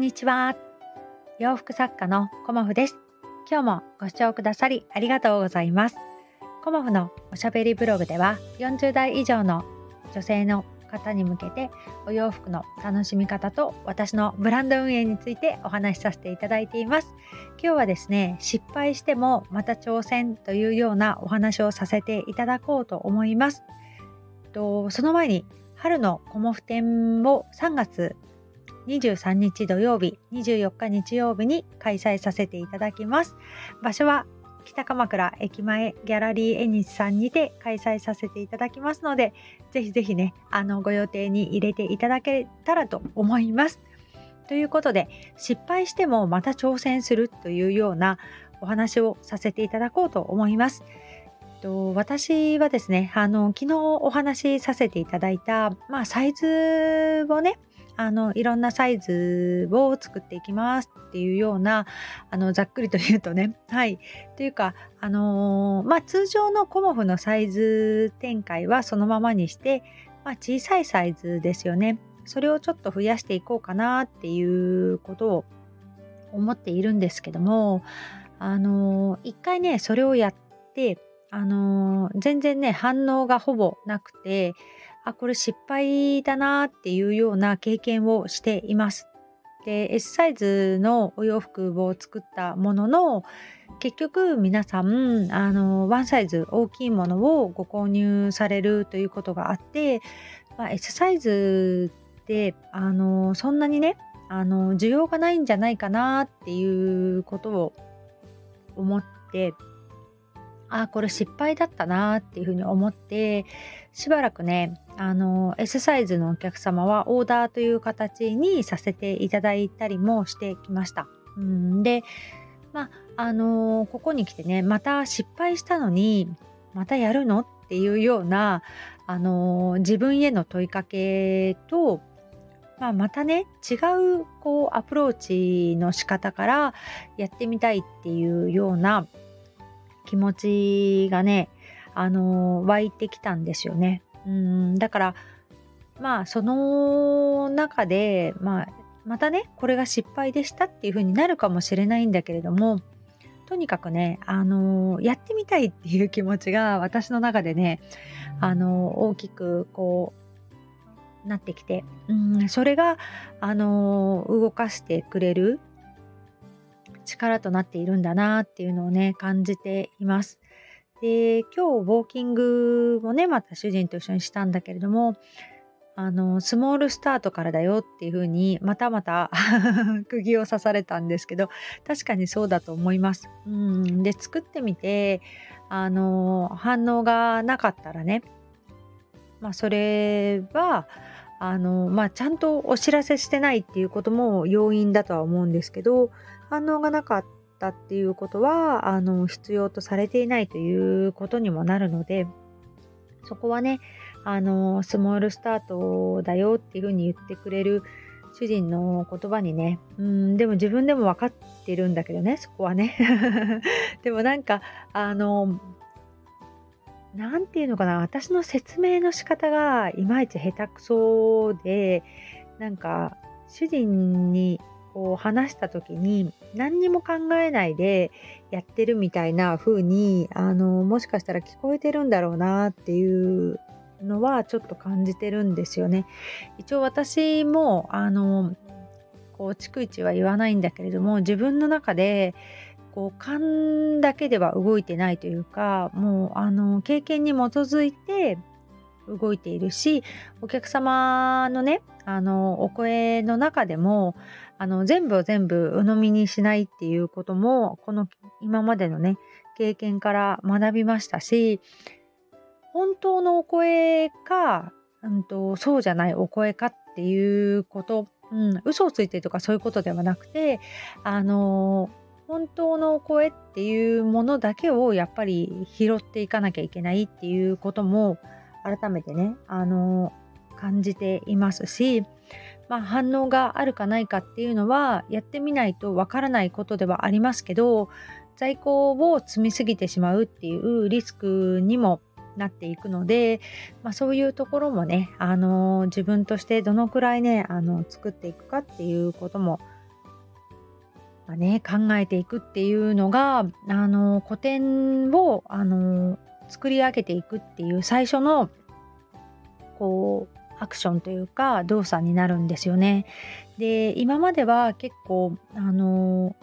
んにちは。洋服作家のコモフです。今日もご視聴くださりありがとうございます。コモフのおしゃべりブログでは40代以上の女性の方に向けてお洋服の楽しみ方と私のブランド運営についてお話しさせていただいています。今日はですね、失敗してもまた挑戦というようなお話をさせていただこうと思います。とその前に春のコモフ展を3月23日土曜日、24日日曜日に開催させていただきます。場所は北鎌倉駅前ギャラリーニスさんにて開催させていただきますので、ぜひぜひね、あのご予定に入れていただけたらと思います。ということで、失敗してもまた挑戦するというようなお話をさせていただこうと思います。と私はですね、あの昨日お話しさせていただいた、まあ、サイズをね、あのいろんなサイズを作っていきますっていうようなあのざっくりと言うとね。はい。というかあのー、まあ通常のコモフのサイズ展開はそのままにして、まあ、小さいサイズですよね。それをちょっと増やしていこうかなっていうことを思っているんですけどもあのー、一回ねそれをやってあのー、全然ね反応がほぼなくてあ、これ失敗だなっていうような経験をしています。で、S サイズのお洋服を作ったものの、結局皆さん、あの、ワンサイズ大きいものをご購入されるということがあって、まあ、S サイズって、あの、そんなにね、あの、需要がないんじゃないかなっていうことを思って、あこれ失敗だったなっていうふうに思ってしばらくねあの S サイズのお客様はオーダーという形にさせていただいたりもしてきました。うんでまああのここに来てねまた失敗したのにまたやるのっていうようなあの自分への問いかけとまあ、またね違うこうアプローチの仕方からやってみたいっていうような気持ちがね、あの湧いてきたんですよね。うんだからまあその中で、まあ、またねこれが失敗でしたっていう風になるかもしれないんだけれどもとにかくね、あのやってみたいっていう気持ちが私の中でね、あの大きくこうなってきて、うん、それが、あの動かしてくれる力となっているんだなっていうのをね、感じています。で、今日ウォーキングをね、また主人と一緒にしたんだけれども、あの、スモールスタートからだよっていうふうに、またまた 釘を刺されたんですけど、確かにそうだと思います。うん。で、作ってみて、あの、反応がなかったらね、まあ、それは、あの、まあ、ちゃんとお知らせしてないっていうことも要因だとは思うんですけど、反応がなかったっていうことは、あの、必要とされていないということにもなるので、そこはね、あの、スモールスタートだよっていうふうに言ってくれる主人の言葉にね、うん、でも自分でも分かってるんだけどね、そこはね。でもなんか、あの、何て言うのかな私の説明の仕方がいまいち下手くそでなんか主人にこう話した時に何にも考えないでやってるみたいな風にあのもしかしたら聞こえてるんだろうなっていうのはちょっと感じてるんですよね。一応私もあのこう逐一は言わないんだけれども自分の中でこう勘だけでは動いてないというかもうあの経験に基づいて動いているしお客様のねあのお声の中でもあの全部を全部鵜呑みにしないっていうこともこの今までのね経験から学びましたし本当のお声か、うんと、そうじゃないお声かっていうこと、うん、嘘をついてとかそういうことではなくてあの本当の声っていうものだけをやっぱり拾っていかなきゃいけないっていうことも改めてね、あの感じていますし、まあ、反応があるかないかっていうのはやってみないとわからないことではありますけど在庫を積みすぎてしまうっていうリスクにもなっていくので、まあ、そういうところもね、あの自分としてどのくらいねあの作っていくかっていうこともまあね、考えていくっていうのがあの古典をあの作り上げていくっていう最初のこうアクションというか動作になるんですよね。で今までは結構あの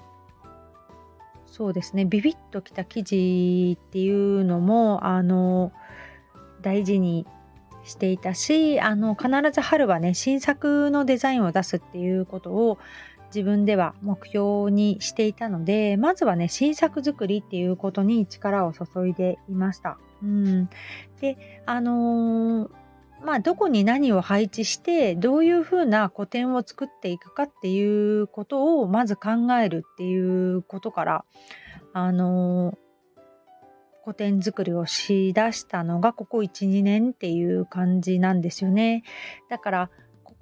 そうですねビビッときた生地っていうのもあの大事にしていたしあの必ず春はね新作のデザインを出すっていうことを自分では目標にしていたのでまずはね新作作りっていうことに力を注いでいました。うん、であのーまあ、どこに何を配置してどういうふうな個展を作っていくかっていうことをまず考えるっていうことからあの古典作りをしだしたのがここ12年っていう感じなんですよね。だから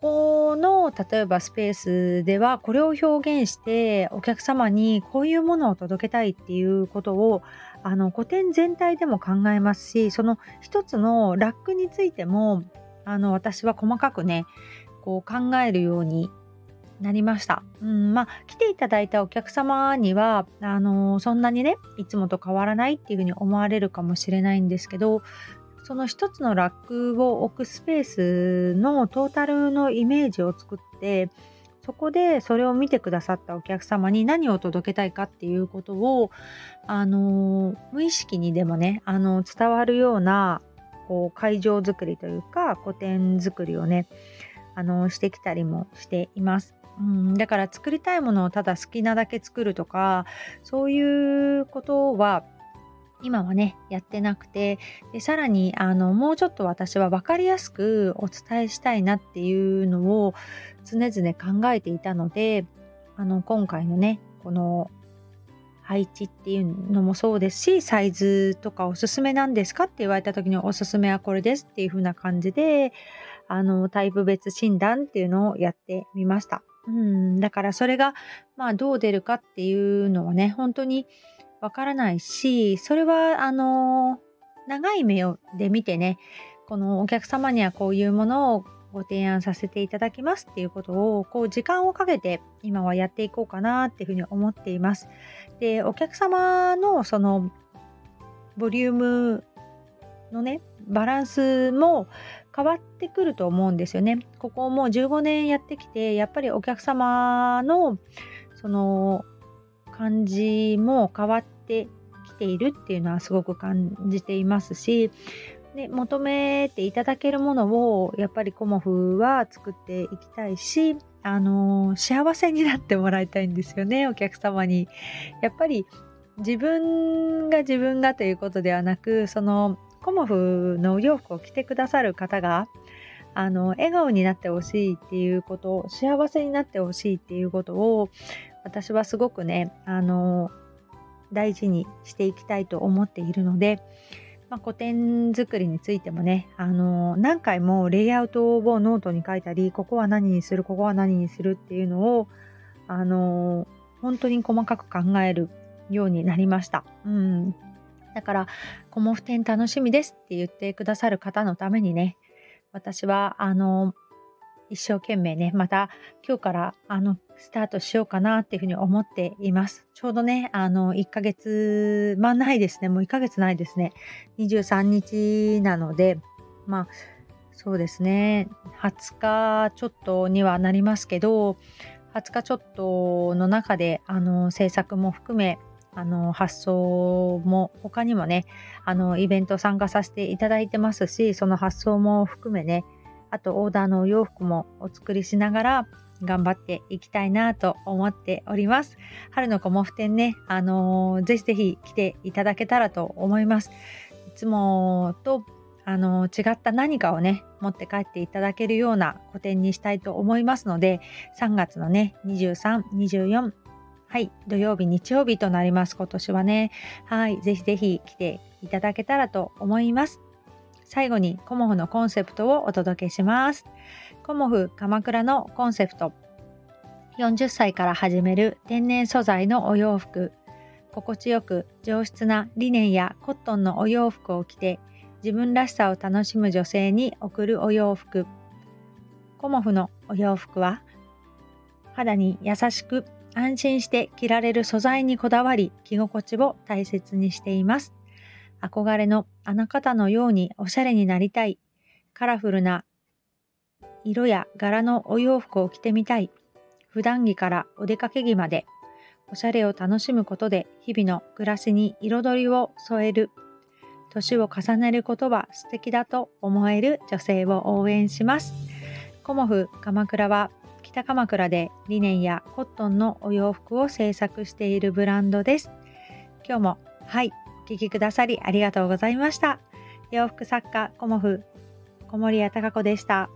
この例えばスペースではこれを表現してお客様にこういうものを届けたいっていうことをあの古典全体でも考えますしその一つのラックについてもあの私は細かくねこう考えるようになりました。うんまあ、来ていただいたお客様にはあのそんなにねいつもと変わらないっていうふうに思われるかもしれないんですけどその一つのラックを置くスペースのトータルのイメージを作ってそこでそれを見てくださったお客様に何を届けたいかっていうことを、あの無意識にでもね、あの伝わるようなこう会場作りというか古典作りをね、あのしてきたりもしています。うん、だから作りたいものをただ好きなだけ作るとかそういうことは今はねやってなくてでさらにあのもうちょっと私は分かりやすくお伝えしたいなっていうのを常々考えていたのであの今回のねこの配置っていうのもそうですしサイズとかおすすめなんですかって言われた時におすすめはこれですっていう風な感じであのタイプ別診断っていうのをやってみました。うん、だからそれがまあどう出るかっていうのはね本当にわからないし、それは、あの、長い目で見てね、このお客様にはこういうものをご提案させていただきますっていうことを、こう時間をかけて今はやっていこうかなっていうふうに思っています。で、お客様のその、ボリュームのね、バランスも変わってくると思うんですよね。ここもう15年やってきて、やっぱりお客様のその感じも変わっててきているっていうのはすごく感じていますし、で求めていただけるものをやっぱりコモフは作っていきたいし、あの幸せになってもらいたいんですよねお客様に。やっぱり自分が自分がということではなくそのコモフのお洋服を着てくださる方があの笑顔になってほしいっていうこと幸せになってほしいっていうことを私はすごくねあの大事にしていきたいと思っているので、まあ、古典作りについてもねあの何回もレイアウトをノートに書いたりここは何にするここは何にするっていうのをあの本当に細かく考えるようになりました。うんだから、コモフ展楽しみですって言ってくださる方のためにね、私は、あの、一生懸命ね、また今日からあのスタートしようかなっていうふうに思っています。ちょうどね、あの1ヶ月、まあないですね、もう1ヶ月ないですね。23日なので、まあそうですね、20日ちょっとにはなりますけど、20日ちょっとの中であの制作も含めあの発送も他にもねあのイベント参加させていただいてますしその発送も含めねあとオーダーのお洋服もお作りしながら頑張っていきたいなと思っております。春のコモフ展ね、あのー、ぜひぜひ来ていただけたらと思います。いつもと、あのー、違った何かをね、持って帰っていただけるような個展にしたいと思いますので、3月のね、23、24、はい、土曜日、日曜日となります、今年はね。はい、ぜひぜひ来ていただけたらと思います。最後にコモフのコンセプトをお届けします。コモフ鎌倉のコンセプト。40歳から始める天然素材のお洋服。心地よく上質なリネンやコットンのお洋服を着て自分らしさを楽しむ女性に贈るお洋服。コモフのお洋服は肌に優しく安心して着られる素材にこだわり着心地を大切にしています。憧れのあな方のようにおしゃれになりたい。カラフルな色や柄のお洋服を着てみたい。普段着からお出かけ着までおしゃれを楽しむことで日々の暮らしに彩りを添える年を重ねることは素敵だと思える女性を応援しますコモフ鎌倉は北鎌倉でリネンやコットンのお洋服を制作しているブランドです今日もはいお聴きくださりありがとうございました洋服作家コモフ小森屋隆子でした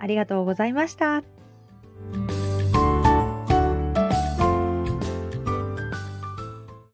ありがとうございました。